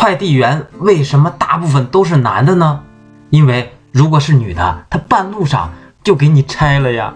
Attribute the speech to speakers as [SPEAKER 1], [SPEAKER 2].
[SPEAKER 1] 快递员为什么大部分都是男的呢？因为如果是女的她半路上就给你拆了呀。